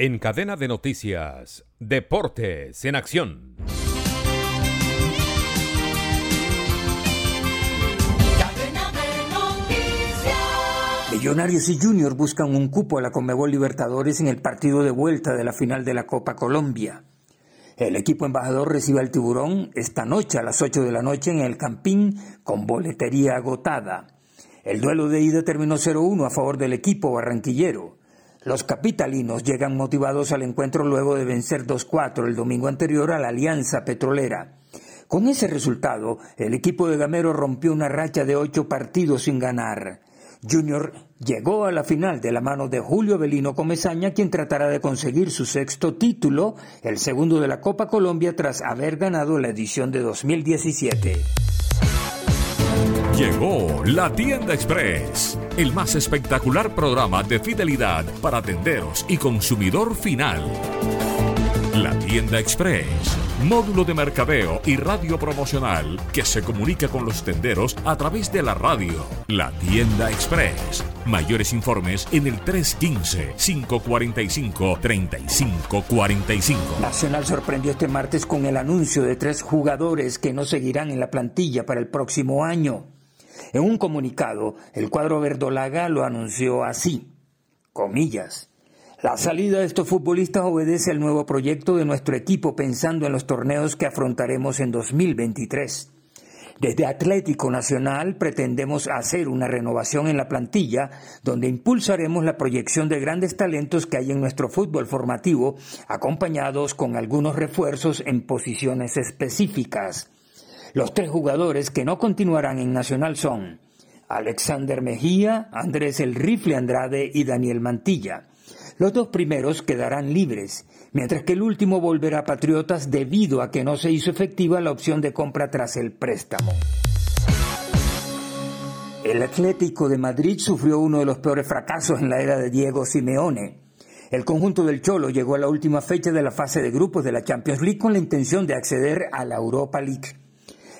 En cadena de noticias, Deportes en Acción. Millonarios y Junior buscan un cupo a la Conmebol Libertadores en el partido de vuelta de la final de la Copa Colombia. El equipo embajador recibe al tiburón esta noche a las 8 de la noche en el Campín con boletería agotada. El duelo de ida terminó 0-1 a favor del equipo barranquillero. Los capitalinos llegan motivados al encuentro luego de vencer 2-4 el domingo anterior a la Alianza Petrolera. Con ese resultado, el equipo de Gamero rompió una racha de ocho partidos sin ganar. Junior llegó a la final de la mano de Julio Avelino Comezaña, quien tratará de conseguir su sexto título, el segundo de la Copa Colombia tras haber ganado la edición de 2017. Llegó la tienda express, el más espectacular programa de fidelidad para tenderos y consumidor final. La tienda express, módulo de mercadeo y radio promocional que se comunica con los tenderos a través de la radio. La tienda express. Mayores informes en el 315-545-3545. Nacional sorprendió este martes con el anuncio de tres jugadores que no seguirán en la plantilla para el próximo año. En un comunicado, el cuadro verdolaga lo anunció así, comillas. La salida de estos futbolistas obedece al nuevo proyecto de nuestro equipo pensando en los torneos que afrontaremos en 2023. Desde Atlético Nacional pretendemos hacer una renovación en la plantilla donde impulsaremos la proyección de grandes talentos que hay en nuestro fútbol formativo, acompañados con algunos refuerzos en posiciones específicas. Los tres jugadores que no continuarán en Nacional son Alexander Mejía, Andrés El Rifle Andrade y Daniel Mantilla. Los dos primeros quedarán libres, mientras que el último volverá a Patriotas debido a que no se hizo efectiva la opción de compra tras el préstamo. El Atlético de Madrid sufrió uno de los peores fracasos en la era de Diego Simeone. El conjunto del Cholo llegó a la última fecha de la fase de grupos de la Champions League con la intención de acceder a la Europa League.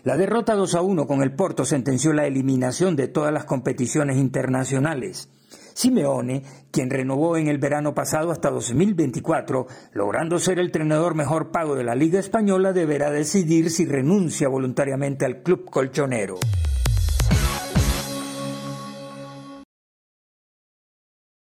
La derrota 2 a 1 con el Porto sentenció la eliminación de todas las competiciones internacionales. Simeone, quien renovó en el verano pasado hasta 2024, logrando ser el entrenador mejor pago de la Liga Española, deberá decidir si renuncia voluntariamente al club colchonero.